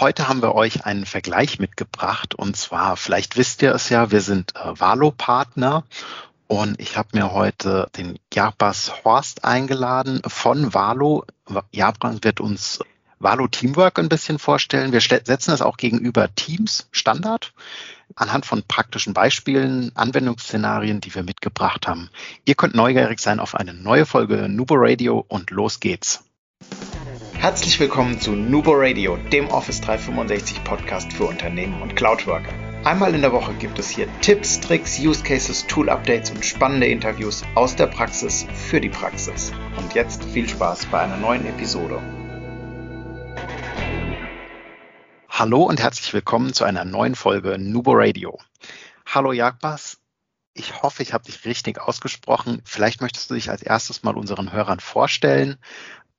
Heute haben wir euch einen Vergleich mitgebracht und zwar, vielleicht wisst ihr es ja, wir sind äh, Valo-Partner und ich habe mir heute den Jarbas Horst eingeladen von Valo. Jabran wird uns Valo Teamwork ein bisschen vorstellen. Wir setzen es auch gegenüber Teams Standard anhand von praktischen Beispielen, Anwendungsszenarien, die wir mitgebracht haben. Ihr könnt neugierig sein auf eine neue Folge Nubo Radio und los geht's. Herzlich willkommen zu Nubo Radio, dem Office 365 Podcast für Unternehmen und Cloudworker. Einmal in der Woche gibt es hier Tipps, Tricks, Use Cases, Tool Updates und spannende Interviews aus der Praxis für die Praxis. Und jetzt viel Spaß bei einer neuen Episode. Hallo und herzlich willkommen zu einer neuen Folge Nubo Radio. Hallo Jagbas, ich hoffe, ich habe dich richtig ausgesprochen. Vielleicht möchtest du dich als erstes mal unseren Hörern vorstellen,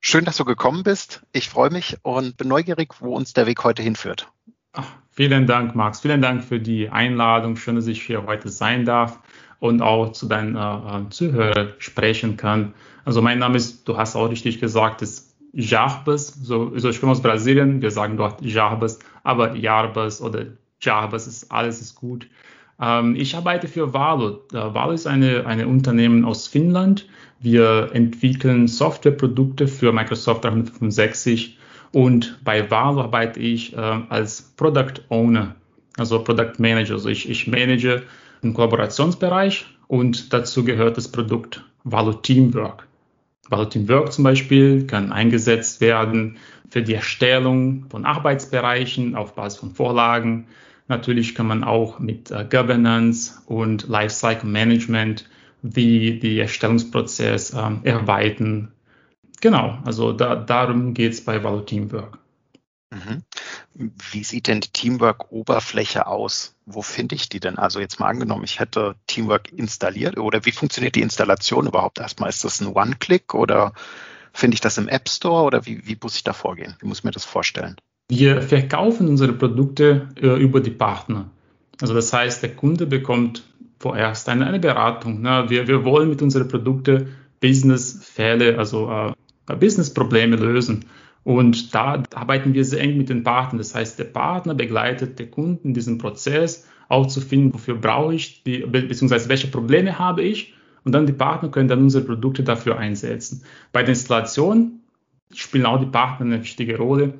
Schön, dass du gekommen bist. Ich freue mich und bin neugierig, wo uns der Weg heute hinführt. Ach, vielen Dank, Max. Vielen Dank für die Einladung. Schön, dass ich hier heute sein darf und auch zu deinen äh, äh Zuhörern sprechen kann. Also mein Name ist, du hast auch richtig gesagt, ist Jarbas. So, also ich komme aus Brasilien. Wir sagen dort Jarbas, aber Jarbas oder Jarbas ist alles ist gut. Ähm, ich arbeite für Valo. Äh, Valo ist eine, eine Unternehmen aus Finnland wir entwickeln Softwareprodukte für Microsoft 365 und bei Valo arbeite ich äh, als Product Owner, also Product Manager. Also ich, ich manage den Kollaborationsbereich und dazu gehört das Produkt Valo Teamwork. Valo Teamwork zum Beispiel kann eingesetzt werden für die Erstellung von Arbeitsbereichen auf Basis von Vorlagen. Natürlich kann man auch mit äh, Governance und Lifecycle Management die, die Erstellungsprozess ähm, erweitern. Genau, also da, darum geht es bei Valo Teamwork. Mhm. Wie sieht denn die Teamwork-Oberfläche aus? Wo finde ich die denn? Also jetzt mal angenommen, ich hätte Teamwork installiert oder wie funktioniert die Installation überhaupt erstmal? Ist das ein One-Click oder finde ich das im App Store oder wie, wie muss ich da vorgehen? Wie muss ich mir das vorstellen? Wir verkaufen unsere Produkte äh, über die Partner. Also das heißt, der Kunde bekommt vorerst eine, eine Beratung. Ne? Wir, wir wollen mit unseren Produkten Business-Fälle, also äh, Business-Probleme lösen. Und da arbeiten wir sehr eng mit den Partnern. Das heißt, der Partner begleitet den Kunden in diesem Prozess, auch zu finden, wofür brauche ich, die, beziehungsweise welche Probleme habe ich. Und dann die Partner können dann unsere Produkte dafür einsetzen. Bei der Installation spielen auch die Partner eine wichtige Rolle.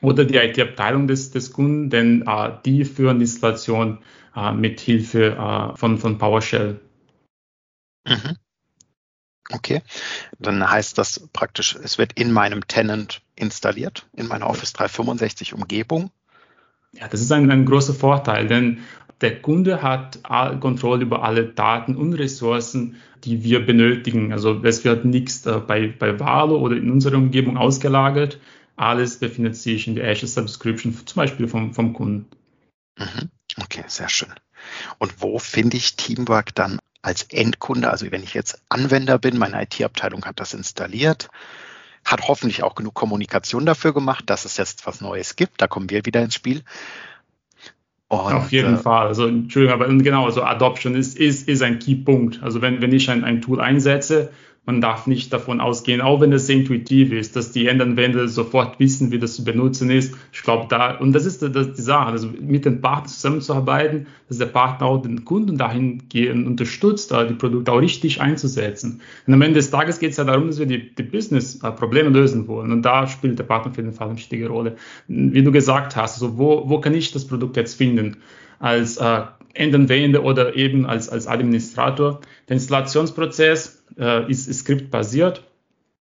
Oder die IT-Abteilung des, des Kunden, denn äh, die führen die Installation äh, mit Hilfe äh, von, von PowerShell. Mhm. Okay, dann heißt das praktisch, es wird in meinem Tenant installiert, in meiner Office 365 Umgebung. Ja, das ist ein, ein großer Vorteil, denn der Kunde hat Kontrolle über alle Daten und Ressourcen, die wir benötigen. Also es wird nichts äh, bei, bei Valo oder in unserer Umgebung ausgelagert. Alles befindet sich in der Azure Subscription, zum Beispiel vom, vom Kunden. Mhm. Okay, sehr schön. Und wo finde ich Teamwork dann als Endkunde? Also wenn ich jetzt Anwender bin, meine IT-Abteilung hat das installiert, hat hoffentlich auch genug Kommunikation dafür gemacht, dass es jetzt was Neues gibt. Da kommen wir wieder ins Spiel. Und, Auf jeden äh, Fall. Also Entschuldigung, aber genau, also Adoption ist, ist, ist ein Key-Punkt. Also wenn, wenn ich ein, ein Tool einsetze, man darf nicht davon ausgehen, auch wenn es sehr intuitiv ist, dass die Endanwender sofort wissen, wie das zu benutzen ist. Ich glaube, da, und das ist die Sache, also mit den Partnern zusammenzuarbeiten, dass der Partner auch den Kunden dahingehend unterstützt, die Produkte auch richtig einzusetzen. Und am Ende des Tages geht es ja darum, dass wir die, die Business-Probleme lösen wollen. Und da spielt der Partner auf jeden Fall eine wichtige Rolle. Wie du gesagt hast, also wo, wo kann ich das Produkt jetzt finden? Als äh, Endanwender oder eben als, als Administrator. Der Installationsprozess äh, ist, skriptbasiert.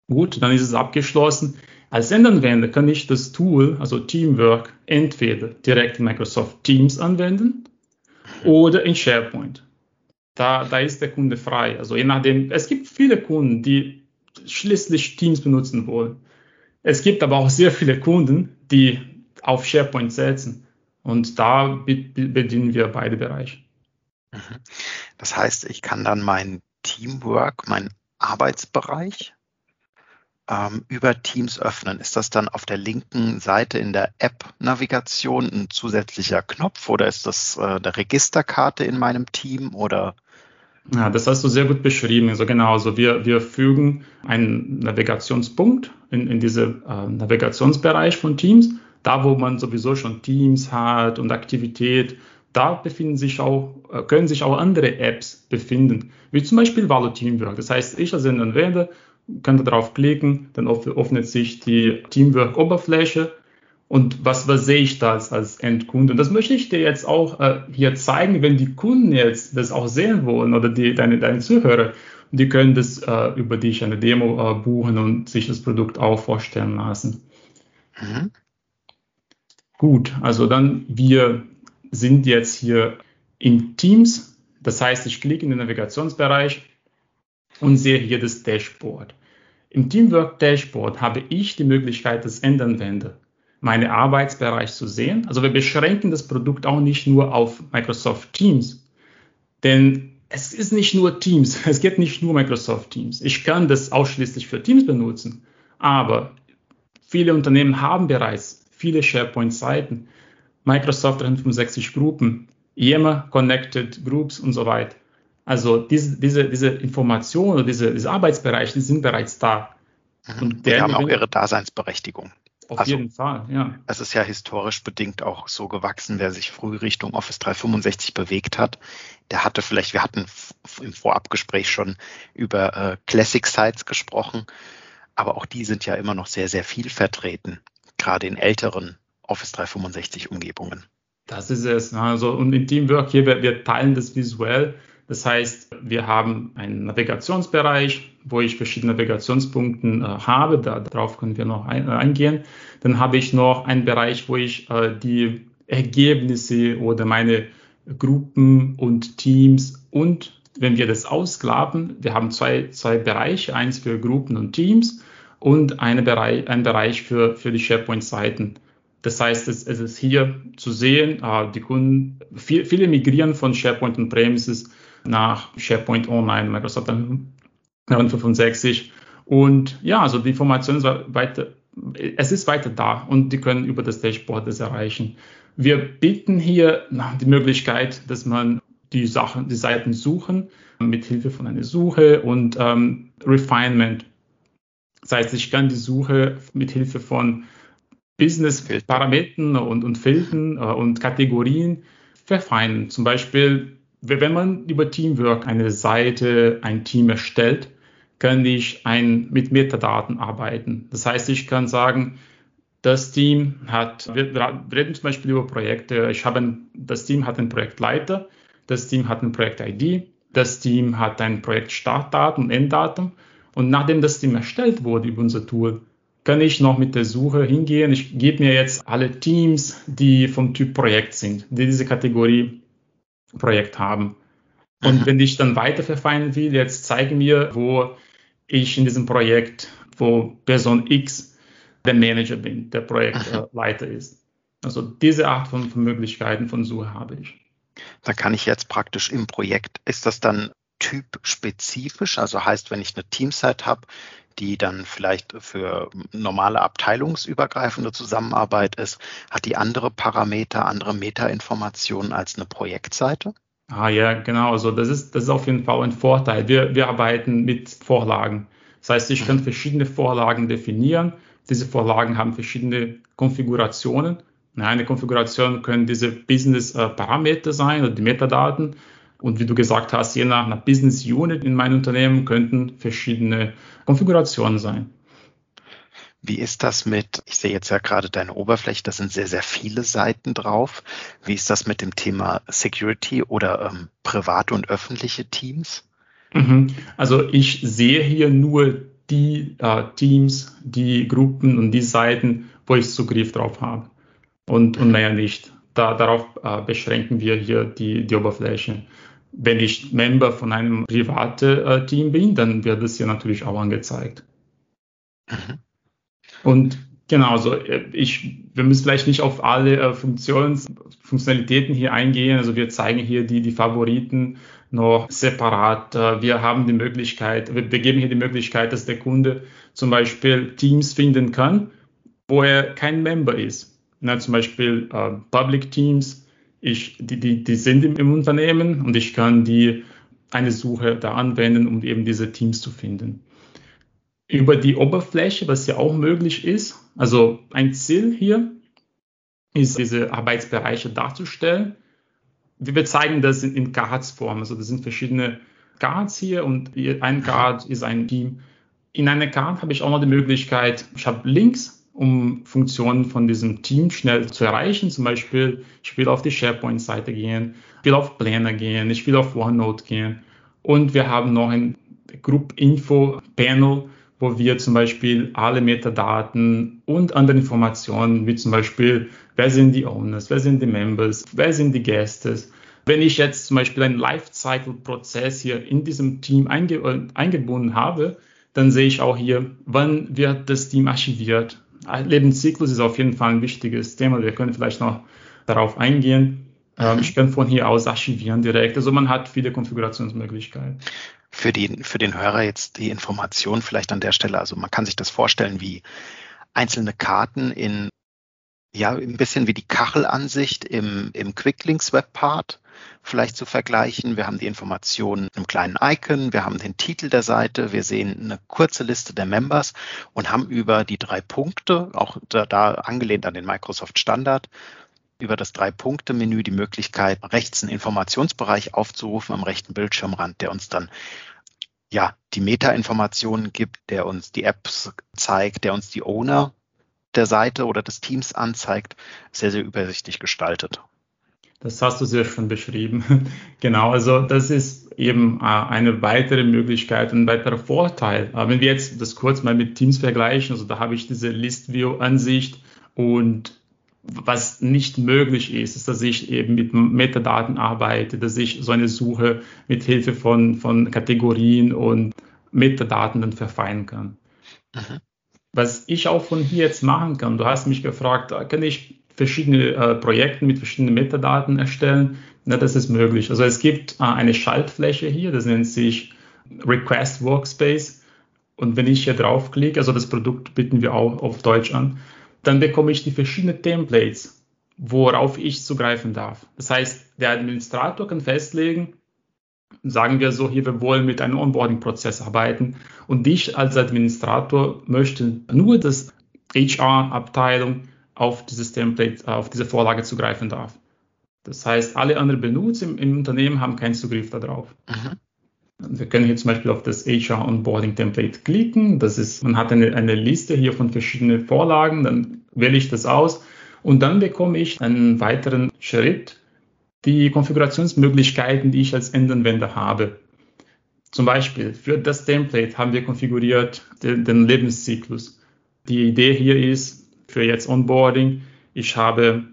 Gut, dann ist es abgeschlossen. Als Endanwender kann ich das Tool, also Teamwork, entweder direkt in Microsoft Teams anwenden oder in SharePoint. Da, da ist der Kunde frei. Also je nachdem, es gibt viele Kunden, die schließlich Teams benutzen wollen. Es gibt aber auch sehr viele Kunden, die auf SharePoint setzen. Und da bedienen wir beide Bereiche. Mhm. Das heißt, ich kann dann mein Teamwork, mein Arbeitsbereich ähm, über Teams öffnen. Ist das dann auf der linken Seite in der App-Navigation ein zusätzlicher Knopf oder ist das äh, eine Registerkarte in meinem Team oder? Ja, das hast du sehr gut beschrieben. Also genau, also wir, wir fügen einen Navigationspunkt in, in diesen äh, Navigationsbereich von Teams. Da wo man sowieso schon Teams hat und Aktivität, da befinden sich auch, äh, können sich auch andere Apps befinden, wie zum Beispiel Valo Teamwork. Das heißt, ich als Anwender kann darauf klicken, dann öffnet sich die Teamwork-Oberfläche und was, was sehe ich da als, Endkunde? Und das möchte ich dir jetzt auch äh, hier zeigen, wenn die Kunden jetzt das auch sehen wollen oder die, deine, deine Zuhörer, die können das äh, über dich eine Demo äh, buchen und sich das Produkt auch vorstellen lassen. Mhm. Gut, also dann wir sind jetzt hier in Teams. Das heißt, ich klicke in den Navigationsbereich und sehe hier das Dashboard. Im Teamwork Dashboard habe ich die Möglichkeit, das Endanwender meine Arbeitsbereich zu sehen. Also wir beschränken das Produkt auch nicht nur auf Microsoft Teams, denn es ist nicht nur Teams, es geht nicht nur Microsoft Teams. Ich kann das ausschließlich für Teams benutzen, aber viele Unternehmen haben bereits viele SharePoint-Seiten, Microsoft 365 Gruppen, Yammer Connected Groups und so weiter. Also diese, diese, diese Informationen oder diese, diese Arbeitsbereiche die sind bereits da. Mhm. Und die haben auch ihre Daseinsberechtigung. Auf also, jeden Fall, ja. Es ist ja historisch bedingt auch so gewachsen, wer sich früh Richtung Office 365 bewegt hat, der hatte vielleicht, wir hatten im Vorabgespräch schon über äh, Classic Sites gesprochen, aber auch die sind ja immer noch sehr, sehr viel vertreten, gerade in älteren Office 365 Umgebungen. Das ist es. Also, und in Teamwork hier, wir, wir teilen das visuell. Das heißt, wir haben einen Navigationsbereich, wo ich verschiedene Navigationspunkte äh, habe. Da, darauf können wir noch ein, äh, eingehen. Dann habe ich noch einen Bereich, wo ich äh, die Ergebnisse oder meine Gruppen und Teams und wenn wir das ausklappen, wir haben zwei, zwei Bereiche, eins für Gruppen und Teams und eine Bereich, ein Bereich für, für die SharePoint-Seiten. Das heißt, es, es, ist hier zu sehen, äh, die Kunden, viel, viele migrieren von SharePoint und Premises nach SharePoint Online, Microsoft 365. Und ja, also die Information ist weiter, es ist weiter da und die können über das Dashboard das erreichen. Wir bieten hier die Möglichkeit, dass man die Sachen, die Seiten suchen mit Hilfe von einer Suche und ähm, Refinement. Das heißt, ich kann die Suche mit Hilfe von Business-Parametern und, und Filtern äh, und Kategorien verfeinern. Zum Beispiel wenn man über Teamwork eine Seite, ein Team erstellt, kann ich ein, mit Metadaten arbeiten. Das heißt, ich kann sagen, das Team hat, wir reden zum Beispiel über Projekte. Ich habe, ein, das Team hat einen Projektleiter, das Team hat ein Projekt-ID, das Team hat ein Projekt-Startdatum und Enddatum. Und nachdem das Team erstellt wurde über unser Tool, kann ich noch mit der Suche hingehen. Ich gebe mir jetzt alle Teams, die vom Typ Projekt sind, die diese Kategorie Projekt haben. Und wenn ich dann weiter verfeinern will, jetzt zeige mir, wo ich in diesem Projekt, wo Person X der Manager bin, der Projektleiter ist. Also diese Art von, von Möglichkeiten von Suche habe ich. Da kann ich jetzt praktisch im Projekt, ist das dann typspezifisch? Also heißt, wenn ich eine Teamsite habe, die dann vielleicht für normale abteilungsübergreifende Zusammenarbeit ist, hat die andere Parameter, andere Metainformationen als eine Projektseite? Ah ja, genau. Also das ist, das ist auf jeden Fall ein Vorteil. Wir, wir arbeiten mit Vorlagen. Das heißt, ich kann mhm. verschiedene Vorlagen definieren. Diese Vorlagen haben verschiedene Konfigurationen. Eine Konfiguration können diese Business-Parameter sein oder die Metadaten. Und wie du gesagt hast, je nach einer Business Unit in meinem Unternehmen könnten verschiedene Konfigurationen sein. Wie ist das mit, ich sehe jetzt ja gerade deine Oberfläche, da sind sehr, sehr viele Seiten drauf. Wie ist das mit dem Thema Security oder ähm, private und öffentliche Teams? Mhm. Also ich sehe hier nur die äh, Teams, die Gruppen und die Seiten, wo ich Zugriff drauf habe. Und, und mehr nicht. Da, darauf äh, beschränken wir hier die, die Oberfläche. Wenn ich Member von einem privaten äh, Team bin, dann wird es hier natürlich auch angezeigt. Mhm. Und genau, also äh, ich, wir müssen vielleicht nicht auf alle äh, Funktions, Funktionalitäten hier eingehen. Also wir zeigen hier die, die Favoriten noch separat. Wir haben die Möglichkeit, wir, wir geben hier die Möglichkeit, dass der Kunde zum Beispiel Teams finden kann, wo er kein Member ist. Na, zum Beispiel äh, Public Teams ich, die, die, die sind im, im Unternehmen und ich kann die eine Suche da anwenden, um eben diese Teams zu finden. Über die Oberfläche, was ja auch möglich ist, also ein Ziel hier ist, diese Arbeitsbereiche darzustellen. Wir zeigen das in, in Cards-Form. Also das sind verschiedene Cards hier und ein Card ist ein Team. In einer Card habe ich auch noch die Möglichkeit, ich habe Links, um Funktionen von diesem Team schnell zu erreichen. Zum Beispiel, ich will auf die SharePoint-Seite gehen, ich will auf Planner gehen, ich will auf OneNote gehen. Und wir haben noch ein Group Info Panel, wo wir zum Beispiel alle Metadaten und andere Informationen, wie zum Beispiel, wer sind die Owners, wer sind die Members, wer sind die Gäste. Wenn ich jetzt zum Beispiel einen Lifecycle-Prozess hier in diesem Team einge eingebunden habe, dann sehe ich auch hier, wann wird das Team archiviert. Lebenszyklus ist auf jeden Fall ein wichtiges Thema. Wir können vielleicht noch darauf eingehen. Ähm, mhm. Ich kann von hier aus archivieren direkt. Also man hat viele Konfigurationsmöglichkeiten für den, für den Hörer jetzt die Information vielleicht an der Stelle. Also man kann sich das vorstellen wie einzelne Karten in, ja, ein bisschen wie die Kachelansicht im, im Quicklinks Webpart vielleicht zu vergleichen. Wir haben die Informationen im kleinen Icon, wir haben den Titel der Seite, wir sehen eine kurze Liste der Members und haben über die drei Punkte, auch da, da angelehnt an den Microsoft Standard, über das Drei-Punkte-Menü die Möglichkeit, rechts einen Informationsbereich aufzurufen am rechten Bildschirmrand, der uns dann ja die Meta-Informationen gibt, der uns die Apps zeigt, der uns die Owner der Seite oder des Teams anzeigt, sehr, sehr übersichtlich gestaltet. Das hast du sehr schön beschrieben. genau, also das ist eben äh, eine weitere Möglichkeit, ein weiterer Vorteil. Äh, wenn wir jetzt das kurz mal mit Teams vergleichen, also da habe ich diese List-View-Ansicht und was nicht möglich ist, ist, dass ich eben mit Metadaten arbeite, dass ich so eine Suche mit Hilfe von, von Kategorien und Metadaten dann verfeinern kann. Mhm. Was ich auch von hier jetzt machen kann, du hast mich gefragt, kann ich verschiedene äh, Projekte mit verschiedenen Metadaten erstellen? Na, das ist möglich. Also es gibt äh, eine Schaltfläche hier, das nennt sich Request Workspace. Und wenn ich hier draufklicke, also das Produkt bieten wir auch auf Deutsch an, dann bekomme ich die verschiedenen Templates, worauf ich zugreifen darf. Das heißt, der Administrator kann festlegen, sagen wir so, hier, wir wollen mit einem Onboarding-Prozess arbeiten und ich als Administrator möchte nur, dass HR-Abteilung auf dieses Template, auf diese Vorlage zugreifen darf. Das heißt, alle anderen Benutzer im, im Unternehmen haben keinen Zugriff darauf. Mhm. Wir können hier zum Beispiel auf das HR Onboarding Template klicken. Das ist, man hat eine, eine Liste hier von verschiedenen Vorlagen. Dann wähle ich das aus und dann bekomme ich einen weiteren Schritt, die Konfigurationsmöglichkeiten, die ich als Endanwender habe. Zum Beispiel für das Template haben wir konfiguriert den, den Lebenszyklus. Die Idee hier ist für jetzt Onboarding. Ich habe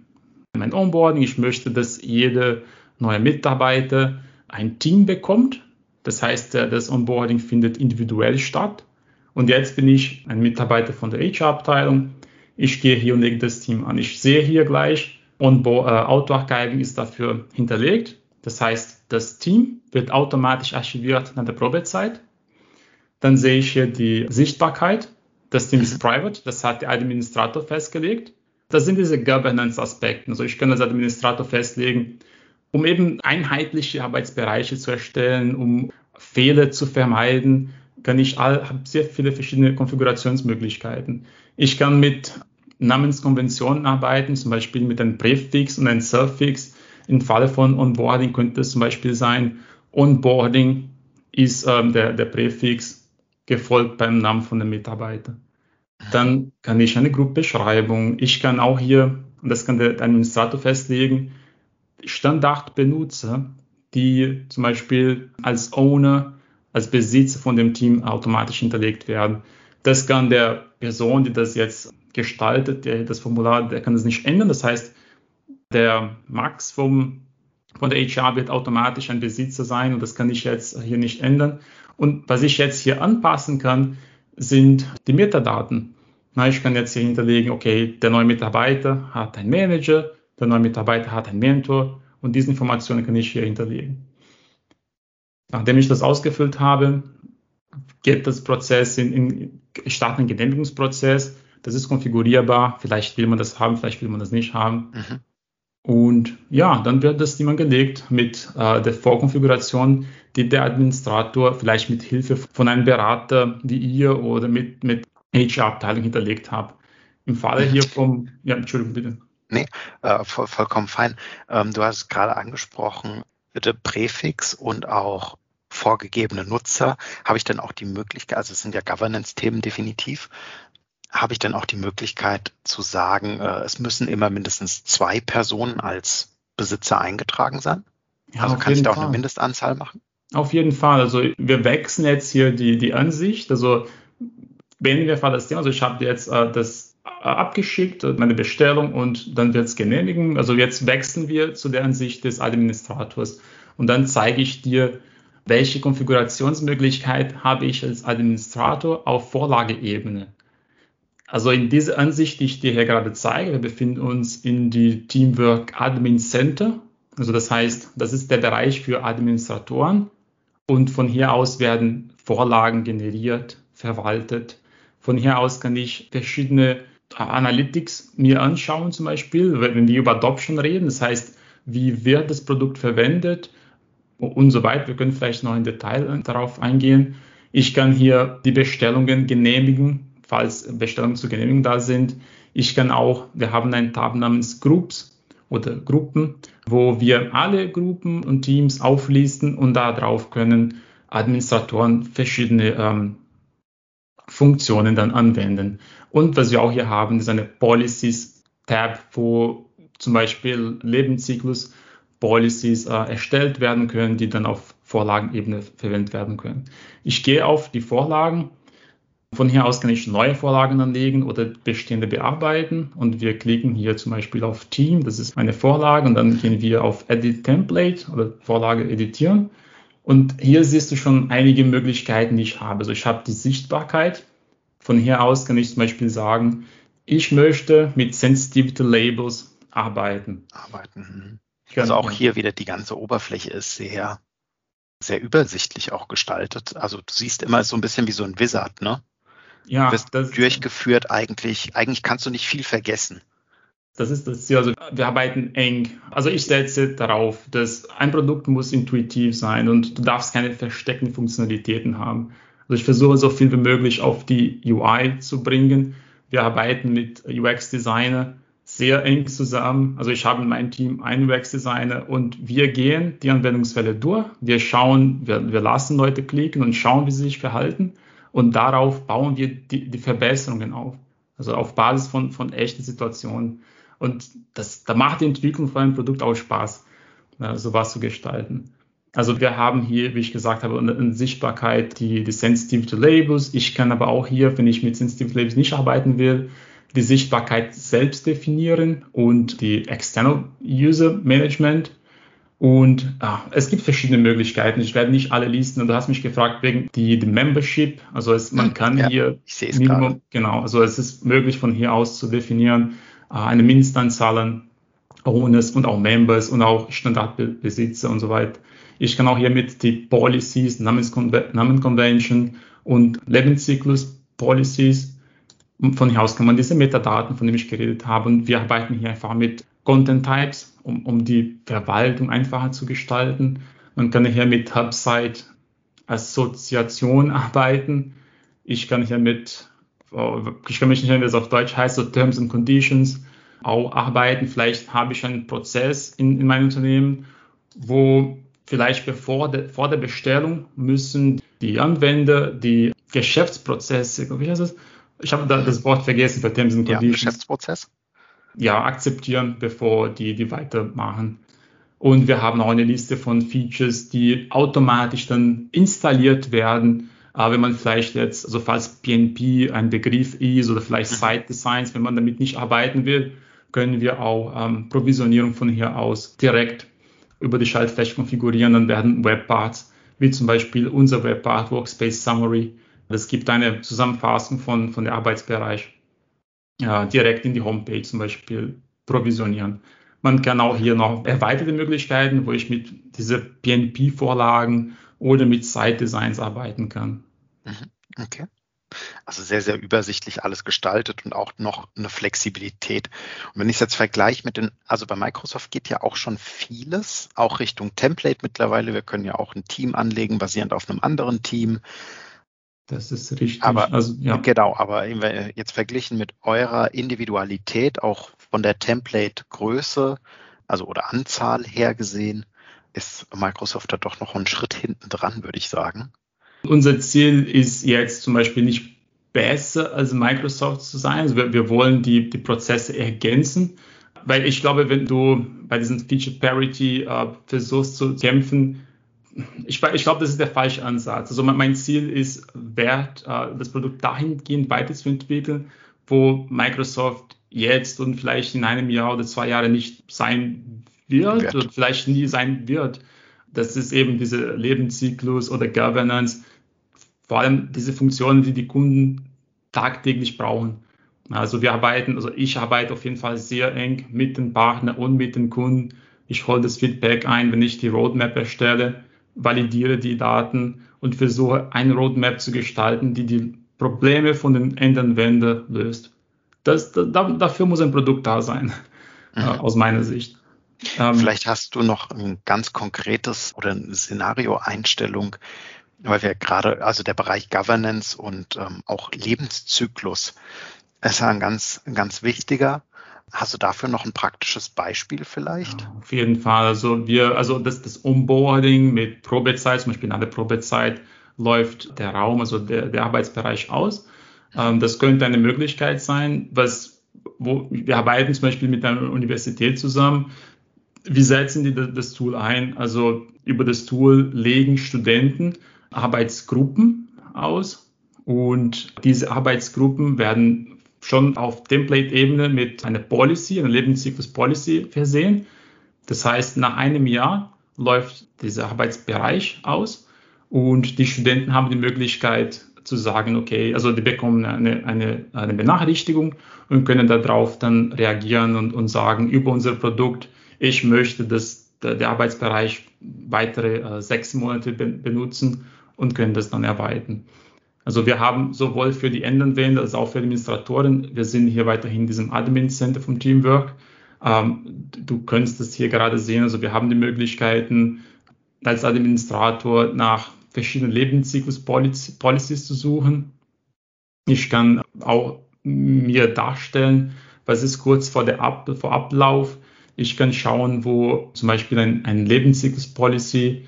mein Onboarding. Ich möchte, dass jede neue Mitarbeiter ein Team bekommt das heißt, äh, das Onboarding findet individuell statt. Und jetzt bin ich ein Mitarbeiter von der HR-Abteilung. Ich gehe hier und lege das Team an. Ich sehe hier gleich, Onboard, äh, ist dafür hinterlegt. Das heißt, das Team wird automatisch archiviert nach der Probezeit. Dann sehe ich hier die Sichtbarkeit. Das Team ist private, das hat der Administrator festgelegt. Das sind diese Governance-Aspekte. Also ich kann als Administrator festlegen, um eben einheitliche Arbeitsbereiche zu erstellen, um Fehler zu vermeiden, kann ich all, sehr viele verschiedene Konfigurationsmöglichkeiten. Ich kann mit Namenskonventionen arbeiten, zum Beispiel mit einem Präfix und einem Suffix. Im Falle von Onboarding könnte es zum Beispiel sein, Onboarding ist ähm, der, der Präfix gefolgt beim Namen von dem Mitarbeiter. Dann kann ich eine Gruppenbeschreibung. Ich kann auch hier, und das kann der Administrator festlegen, Standardbenutzer, die zum Beispiel als Owner, als Besitzer von dem Team automatisch hinterlegt werden. Das kann der Person, die das jetzt gestaltet, der das Formular, der kann das nicht ändern. Das heißt, der Max vom, von der HR wird automatisch ein Besitzer sein und das kann ich jetzt hier nicht ändern. Und was ich jetzt hier anpassen kann, sind die Metadaten. Na, ich kann jetzt hier hinterlegen, okay, der neue Mitarbeiter hat einen Manager, der neue Mitarbeiter hat einen Mentor und diese Informationen kann ich hier hinterlegen. Nachdem ich das ausgefüllt habe, geht das Prozess in, in starten einen Genehmigungsprozess. Das ist konfigurierbar. Vielleicht will man das haben, vielleicht will man das nicht haben. Mhm. Und ja, dann wird das Team angelegt mit äh, der Vorkonfiguration, die der Administrator vielleicht mit Hilfe von einem Berater wie ihr oder mit, mit HR-Abteilung hinterlegt habt. Im Falle hier vom, ja, Entschuldigung, bitte. Nee, äh, voll, vollkommen fein. Ähm, du hast gerade angesprochen, bitte Präfix und auch vorgegebene Nutzer. Habe ich dann auch die Möglichkeit, also es sind ja Governance-Themen definitiv, habe ich dann auch die Möglichkeit zu sagen, äh, es müssen immer mindestens zwei Personen als Besitzer eingetragen sein? Ja, also kann ich da auch Fall. eine Mindestanzahl machen? Auf jeden Fall. Also wir wechseln jetzt hier die, die Ansicht. Also wenn wir das Thema, also ich habe jetzt äh, das äh, abgeschickt, meine Bestellung und dann wird es genehmigen. Also jetzt wechseln wir zu der Ansicht des Administrators und dann zeige ich dir, welche Konfigurationsmöglichkeit habe ich als Administrator auf Vorlageebene. Also in dieser Ansicht, die ich dir hier gerade zeige, wir befinden uns in die Teamwork Admin Center. Also das heißt, das ist der Bereich für Administratoren und von hier aus werden Vorlagen generiert, verwaltet. Von hier aus kann ich verschiedene Analytics mir anschauen, zum Beispiel, wenn wir über Adoption reden. Das heißt, wie wird das Produkt verwendet und so weiter. Wir können vielleicht noch im Detail darauf eingehen. Ich kann hier die Bestellungen genehmigen, falls Bestellungen zu genehmigen da sind. Ich kann auch, wir haben einen Tab namens Groups oder Gruppen, wo wir alle Gruppen und Teams auflisten und darauf können Administratoren verschiedene ähm, Funktionen dann anwenden. Und was wir auch hier haben, ist eine Policies-Tab, wo zum Beispiel Lebenszyklus Policies äh, erstellt werden können, die dann auf Vorlagenebene verwendet werden können. Ich gehe auf die Vorlagen. Von hier aus kann ich neue Vorlagen anlegen oder bestehende bearbeiten. Und wir klicken hier zum Beispiel auf Team, das ist eine Vorlage, und dann gehen wir auf Edit Template oder Vorlage editieren. Und hier siehst du schon einige Möglichkeiten, die ich habe. Also ich habe die Sichtbarkeit. Von hier aus kann ich zum Beispiel sagen, ich möchte mit Sensitivity Labels arbeiten. Arbeiten. Mhm. Also auch hier wieder die ganze Oberfläche ist sehr, sehr übersichtlich auch gestaltet. Also du siehst immer so ein bisschen wie so ein Wizard, ne? Ja. Du wirst durchgeführt eigentlich, eigentlich kannst du nicht viel vergessen. Das ist das Ziel. Also wir arbeiten eng. Also ich setze darauf, dass ein Produkt muss intuitiv sein und du darfst keine versteckten Funktionalitäten haben. Also ich versuche so viel wie möglich auf die UI zu bringen. Wir arbeiten mit UX-Designer sehr eng zusammen. Also ich habe in meinem Team einen UX-Designer und wir gehen die Anwendungsfälle durch. Wir schauen, wir, wir lassen Leute klicken und schauen, wie sie sich verhalten. Und darauf bauen wir die, die Verbesserungen auf. Also auf Basis von, von echten Situationen. Und das, da macht die Entwicklung von einem Produkt auch Spaß, sowas zu gestalten. Also wir haben hier, wie ich gesagt habe, eine Sichtbarkeit, die, die Sensitivity Labels. Ich kann aber auch hier, wenn ich mit Sensitivity Labels nicht arbeiten will, die Sichtbarkeit selbst definieren und die External User Management. Und ah, es gibt verschiedene Möglichkeiten. Ich werde nicht alle listen. Und du hast mich gefragt wegen die, die Membership. Also es, man hm, kann ja, hier Minimum, gerade. genau, also es ist möglich von hier aus zu definieren, äh, eine Mindestanzahl an Owners und auch Members und auch Standardbesitzer und so weiter. Ich kann auch hier mit die Policies, Namenconvention und Lebenszyklus Policies von hier aus kann man diese Metadaten, von denen ich geredet habe, und wir arbeiten hier einfach mit Content Types, um, um die Verwaltung einfacher zu gestalten. Man kann hier mit Hubsite Assoziation arbeiten. Ich kann hier mit, äh, ich kann mich nicht erinnern, wie es auf Deutsch heißt, so Terms and Conditions auch arbeiten. Vielleicht habe ich einen Prozess in, in meinem Unternehmen, wo vielleicht bevor de, vor der Bestellung müssen die Anwender die Geschäftsprozesse, wie heißt das, ich habe das Wort vergessen für Terms and Conditions. Ja, Geschäftsprozess. Ja, akzeptieren, bevor die, die weitermachen. Und wir haben auch eine Liste von Features, die automatisch dann installiert werden, äh, wenn man vielleicht jetzt, also falls PNP ein Begriff ist oder vielleicht mhm. Site Designs, wenn man damit nicht arbeiten will, können wir auch ähm, Provisionierung von hier aus direkt über die Schaltfläche konfigurieren. Dann werden Webparts, wie zum Beispiel unser Webpart Workspace Summary, es gibt eine Zusammenfassung von, von der Arbeitsbereich ja, direkt in die Homepage zum Beispiel provisionieren. Man kann auch hier noch erweiterte Möglichkeiten, wo ich mit diesen PNP-Vorlagen oder mit Site-Designs arbeiten kann. Mhm. Okay. Also sehr, sehr übersichtlich alles gestaltet und auch noch eine Flexibilität. Und wenn ich es jetzt vergleiche mit den, also bei Microsoft geht ja auch schon vieles, auch Richtung Template mittlerweile. Wir können ja auch ein Team anlegen, basierend auf einem anderen Team. Das ist richtig. Aber, also, ja. Genau, aber jetzt verglichen mit eurer Individualität, auch von der Template-Größe, also oder Anzahl her gesehen, ist Microsoft da doch noch einen Schritt hinten dran, würde ich sagen. Unser Ziel ist jetzt zum Beispiel nicht besser als Microsoft zu sein. Also wir, wir wollen die, die Prozesse ergänzen, weil ich glaube, wenn du bei diesem Feature Parity äh, versuchst zu kämpfen, ich, ich glaube, das ist der falsche Ansatz. Also mein, Ziel ist, wert, äh, das Produkt dahingehend weiterzuentwickeln, wo Microsoft jetzt und vielleicht in einem Jahr oder zwei Jahren nicht sein wird, wird. oder vielleicht nie sein wird. Das ist eben diese Lebenszyklus oder Governance, vor allem diese Funktionen, die die Kunden tagtäglich brauchen. Also wir arbeiten, also ich arbeite auf jeden Fall sehr eng mit den Partnern und mit den Kunden. Ich hole das Feedback ein, wenn ich die Roadmap erstelle, validiere die Daten und versuche eine Roadmap zu gestalten, die die Probleme von den Endanwender löst. Das, da, dafür muss ein Produkt da sein, mhm. äh, aus meiner Sicht. Ähm, Vielleicht hast du noch ein ganz konkretes oder eine Szenario-Einstellung, weil wir gerade, also der Bereich Governance und ähm, auch Lebenszyklus ist ein ganz, ein ganz wichtiger. Hast du dafür noch ein praktisches Beispiel vielleicht? Ja, auf jeden Fall. Also wir, also das, das Onboarding mit Probezeit, zum Beispiel nach der Probezeit läuft der Raum, also der, der Arbeitsbereich aus. Ähm, das könnte eine Möglichkeit sein, was, wo wir arbeiten zum Beispiel mit einer Universität zusammen. Wie setzen die das Tool ein? Also über das Tool legen Studenten Arbeitsgruppen aus und diese Arbeitsgruppen werden schon auf Template-Ebene mit einer Policy, einer Lebenszyklus-Policy versehen. Das heißt, nach einem Jahr läuft dieser Arbeitsbereich aus und die Studenten haben die Möglichkeit zu sagen, okay, also die bekommen eine, eine, eine Benachrichtigung und können darauf dann reagieren und, und sagen über unser Produkt, ich möchte, dass der, der Arbeitsbereich weitere äh, sechs Monate be benutzen und können das dann erweitern. Also wir haben sowohl für die Endanwender als auch für Administratoren, wir sind hier weiterhin in diesem Admin Center vom Teamwork. Ähm, du könntest das hier gerade sehen, also wir haben die Möglichkeiten, als Administrator nach verschiedenen Lebenszyklus-Policies zu suchen. Ich kann auch mir darstellen, was ist kurz vor, der Ab vor Ablauf. Ich kann schauen, wo zum Beispiel ein, ein Lebenszyklus-Policy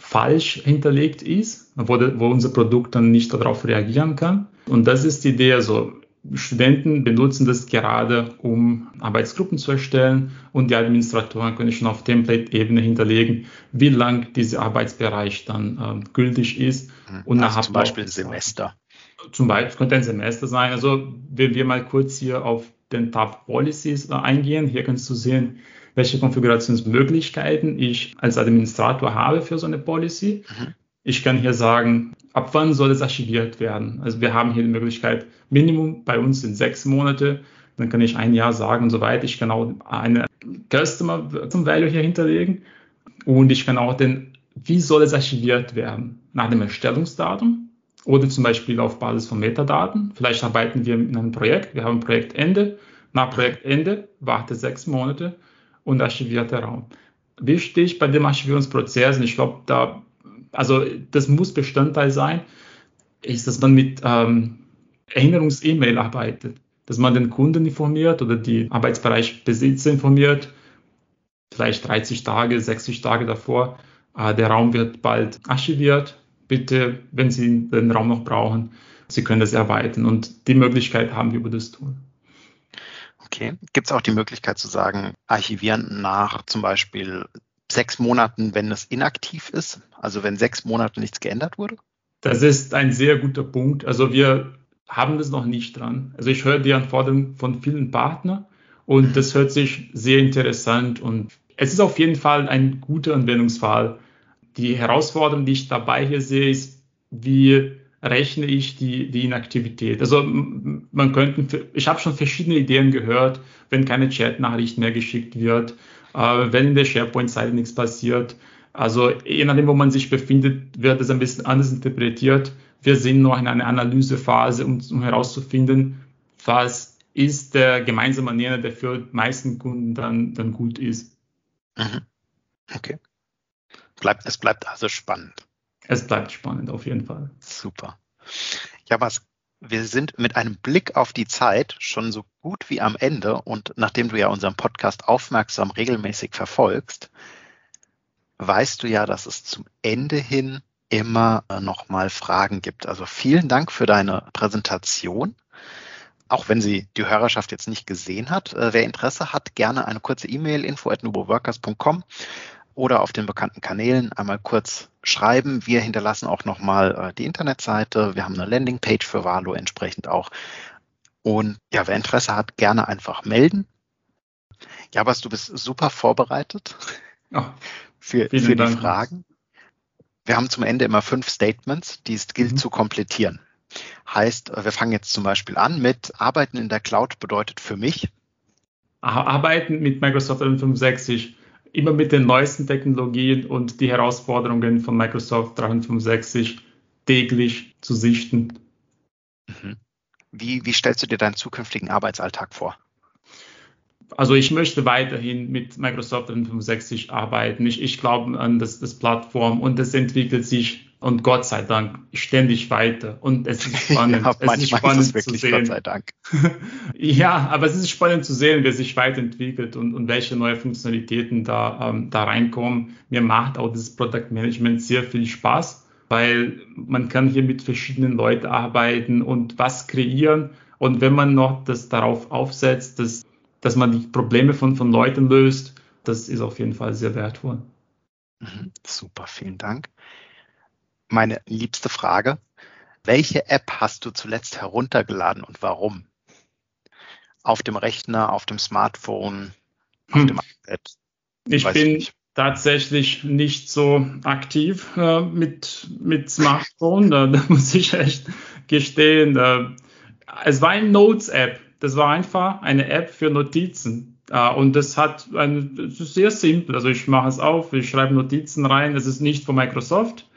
falsch hinterlegt ist, wo, wo unser Produkt dann nicht darauf reagieren kann. Und das ist die Idee, also Studenten benutzen das gerade, um Arbeitsgruppen zu erstellen und die Administratoren können schon auf Template-Ebene hinterlegen, wie lang dieser Arbeitsbereich dann äh, gültig ist. Mhm. Und also zum Beispiel ein Semester. Zum Beispiel könnte ein Semester sein. Also wenn wir mal kurz hier auf den Tab Policies äh, eingehen, hier kannst du sehen, welche Konfigurationsmöglichkeiten ich als Administrator habe für so eine Policy. Mhm. Ich kann hier sagen, ab wann soll es archiviert werden. Also wir haben hier die Möglichkeit, Minimum bei uns sind sechs Monate. Dann kann ich ein Jahr sagen und so weiter. Ich kann auch eine Customer zum Value hier hinterlegen. Und ich kann auch den, wie soll es archiviert werden? Nach dem Erstellungsdatum oder zum Beispiel auf Basis von Metadaten. Vielleicht arbeiten wir in einem Projekt. Wir haben Projektende. Nach Projektende wartet sechs Monate und archiviert der Raum. Wichtig bei dem Archivierungsprozess, und ich glaube, da, also das muss Bestandteil sein, ist, dass man mit ähm, Erinnerungs-E-Mail arbeitet, dass man den Kunden informiert oder die Arbeitsbereichbesitzer informiert, vielleicht 30 Tage, 60 Tage davor, äh, der Raum wird bald archiviert. Bitte, wenn Sie den Raum noch brauchen, Sie können das erweitern. Und die Möglichkeit haben wir über das Tool. Okay. Gibt es auch die Möglichkeit zu sagen, archivieren nach zum Beispiel sechs Monaten, wenn es inaktiv ist? Also wenn sechs Monate nichts geändert wurde? Das ist ein sehr guter Punkt. Also wir haben das noch nicht dran. Also ich höre die Anforderungen von vielen Partnern und das hört sich sehr interessant und es ist auf jeden Fall ein guter Anwendungsfall. Die Herausforderung, die ich dabei hier sehe, ist, wie rechne ich die, die Inaktivität. Also man könnte, ich habe schon verschiedene Ideen gehört, wenn keine Chat-Nachricht mehr geschickt wird, äh, wenn in der SharePoint-Seite nichts passiert. Also je nachdem, wo man sich befindet, wird es ein bisschen anders interpretiert. Wir sind noch in einer Analysephase, um, um herauszufinden, was ist der gemeinsame Nenner, der für die meisten Kunden dann, dann gut ist. Mhm. Okay. Bleibt, es bleibt also spannend es bleibt spannend auf jeden Fall. Super. Ja, was wir sind mit einem Blick auf die Zeit schon so gut wie am Ende und nachdem du ja unseren Podcast aufmerksam regelmäßig verfolgst, weißt du ja, dass es zum Ende hin immer äh, nochmal Fragen gibt. Also vielen Dank für deine Präsentation. Auch wenn sie die Hörerschaft jetzt nicht gesehen hat, äh, wer Interesse hat, gerne eine kurze E-Mail info at nuboworkers.com oder auf den bekannten Kanälen einmal kurz schreiben. Wir hinterlassen auch nochmal äh, die Internetseite. Wir haben eine Landingpage für Valo entsprechend auch. Und ja, wer Interesse hat, gerne einfach melden. Ja, was du bist super vorbereitet oh, für, für die Fragen. Wir haben zum Ende immer fünf Statements, die es gilt mhm. zu komplettieren. Heißt, wir fangen jetzt zum Beispiel an mit Arbeiten in der Cloud bedeutet für mich. Arbeiten mit Microsoft 365 immer mit den neuesten Technologien und die Herausforderungen von Microsoft 365 täglich zu sichten. Mhm. Wie, wie stellst du dir deinen zukünftigen Arbeitsalltag vor? Also ich möchte weiterhin mit Microsoft 365 arbeiten. Ich, ich glaube an das, das Plattform und es entwickelt sich und Gott sei Dank ständig weiter. Und es ist spannend. ja, es ist spannend ist es zu sehen. Gott sei Dank. ja, aber es ist spannend zu sehen, wie sich weiterentwickelt und, und welche neue Funktionalitäten da, ähm, da reinkommen. Mir macht auch das Product Management sehr viel Spaß, weil man kann hier mit verschiedenen Leuten arbeiten und was kreieren. Und wenn man noch das darauf aufsetzt, dass, dass man die Probleme von, von Leuten löst, das ist auf jeden Fall sehr wertvoll. Mhm, super, vielen Dank meine liebste Frage. Welche App hast du zuletzt heruntergeladen und warum? Auf dem Rechner, auf dem Smartphone, auf hm. dem iPad? Ich Weiß bin nicht. tatsächlich nicht so aktiv äh, mit, mit Smartphone, da, da, muss ich echt gestehen. Da, es war eine Notes-App. Das war einfach eine App für Notizen. Uh, und das hat ein, das ist sehr simpel. Also ich mache es auf, ich schreibe Notizen rein. Es ist nicht von Microsoft.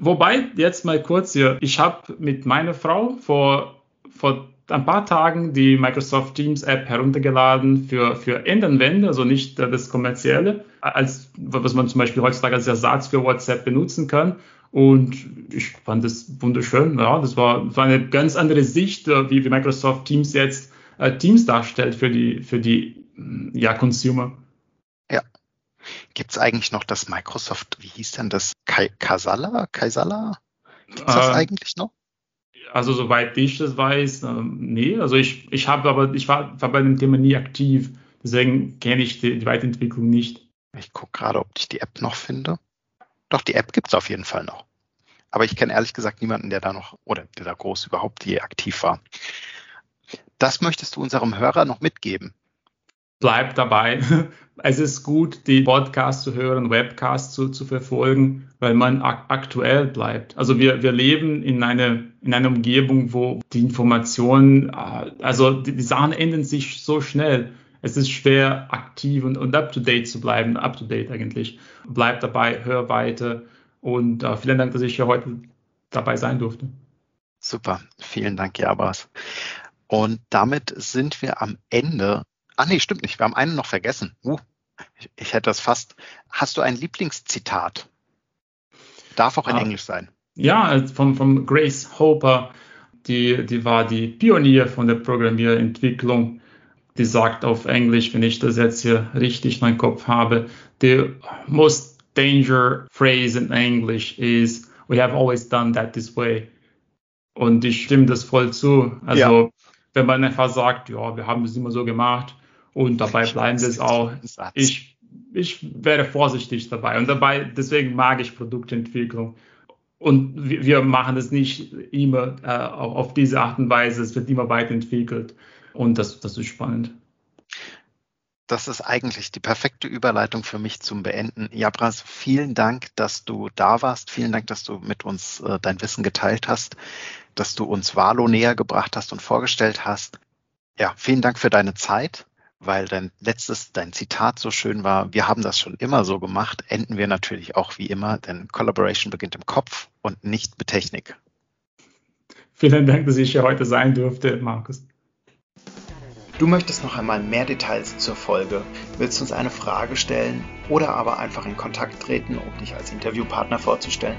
Wobei, jetzt mal kurz hier, ich habe mit meiner Frau vor, vor ein paar Tagen die Microsoft Teams App heruntergeladen für, für Endanwender, also nicht das kommerzielle, als, was man zum Beispiel heutzutage als Ersatz für WhatsApp benutzen kann. Und ich fand das wunderschön. Ja, das war, das war eine ganz andere Sicht, äh, wie, wie Microsoft Teams jetzt äh, Teams darstellt für die, für die ja, Consumer. Gibt es eigentlich noch das Microsoft, wie hieß denn das? Kaisala? Kaisala? Gibt es das äh, eigentlich noch? Also soweit ich das weiß, äh, nee. Also ich, ich habe aber, ich war, war bei dem Thema nie aktiv. Deswegen kenne ich die, die Weiterentwicklung nicht. Ich gucke gerade, ob ich die App noch finde. Doch, die App gibt es auf jeden Fall noch. Aber ich kenne ehrlich gesagt niemanden, der da noch, oder der da groß überhaupt je aktiv war. Das möchtest du unserem Hörer noch mitgeben bleibt dabei. Es ist gut, die Podcasts zu hören, Webcasts zu, zu verfolgen, weil man ak aktuell bleibt. Also wir, wir leben in, eine, in einer Umgebung, wo die Informationen, äh, also die, die Sachen ändern sich so schnell. Es ist schwer, aktiv und, und up-to-date zu bleiben, up-to-date eigentlich. Bleib dabei, hör weiter und uh, vielen Dank, dass ich hier heute dabei sein durfte. Super, vielen Dank, Jabas. Und damit sind wir am Ende Ah nee, stimmt nicht. Wir haben einen noch vergessen. Uh, ich, ich hätte das fast. Hast du ein Lieblingszitat? Darf auch in ah, Englisch sein. Ja, von, von Grace Hopper. Die, die war die Pionier von der Programmierentwicklung. Die sagt auf Englisch, wenn ich das jetzt hier richtig in meinem Kopf habe, the most danger phrase in English is we have always done that this way. Und ich stimme das voll zu. Also ja. wenn man einfach sagt, ja, wir haben das immer so gemacht, und dabei bleiben wir es auch. Ich, ich wäre vorsichtig dabei. Und dabei, deswegen mag ich Produktentwicklung. Und wir, machen es nicht immer äh, auf diese Art und Weise. Es wird immer weiterentwickelt. Und das, das ist spannend. Das ist eigentlich die perfekte Überleitung für mich zum Beenden. Jabras, vielen Dank, dass du da warst. Vielen Dank, dass du mit uns äh, dein Wissen geteilt hast, dass du uns Valo näher gebracht hast und vorgestellt hast. Ja, vielen Dank für deine Zeit weil dein letztes, dein Zitat so schön war, wir haben das schon immer so gemacht, enden wir natürlich auch wie immer, denn Collaboration beginnt im Kopf und nicht mit Technik. Vielen Dank, dass ich hier heute sein durfte, Markus. Du möchtest noch einmal mehr Details zur Folge, willst uns eine Frage stellen oder aber einfach in Kontakt treten, um dich als Interviewpartner vorzustellen?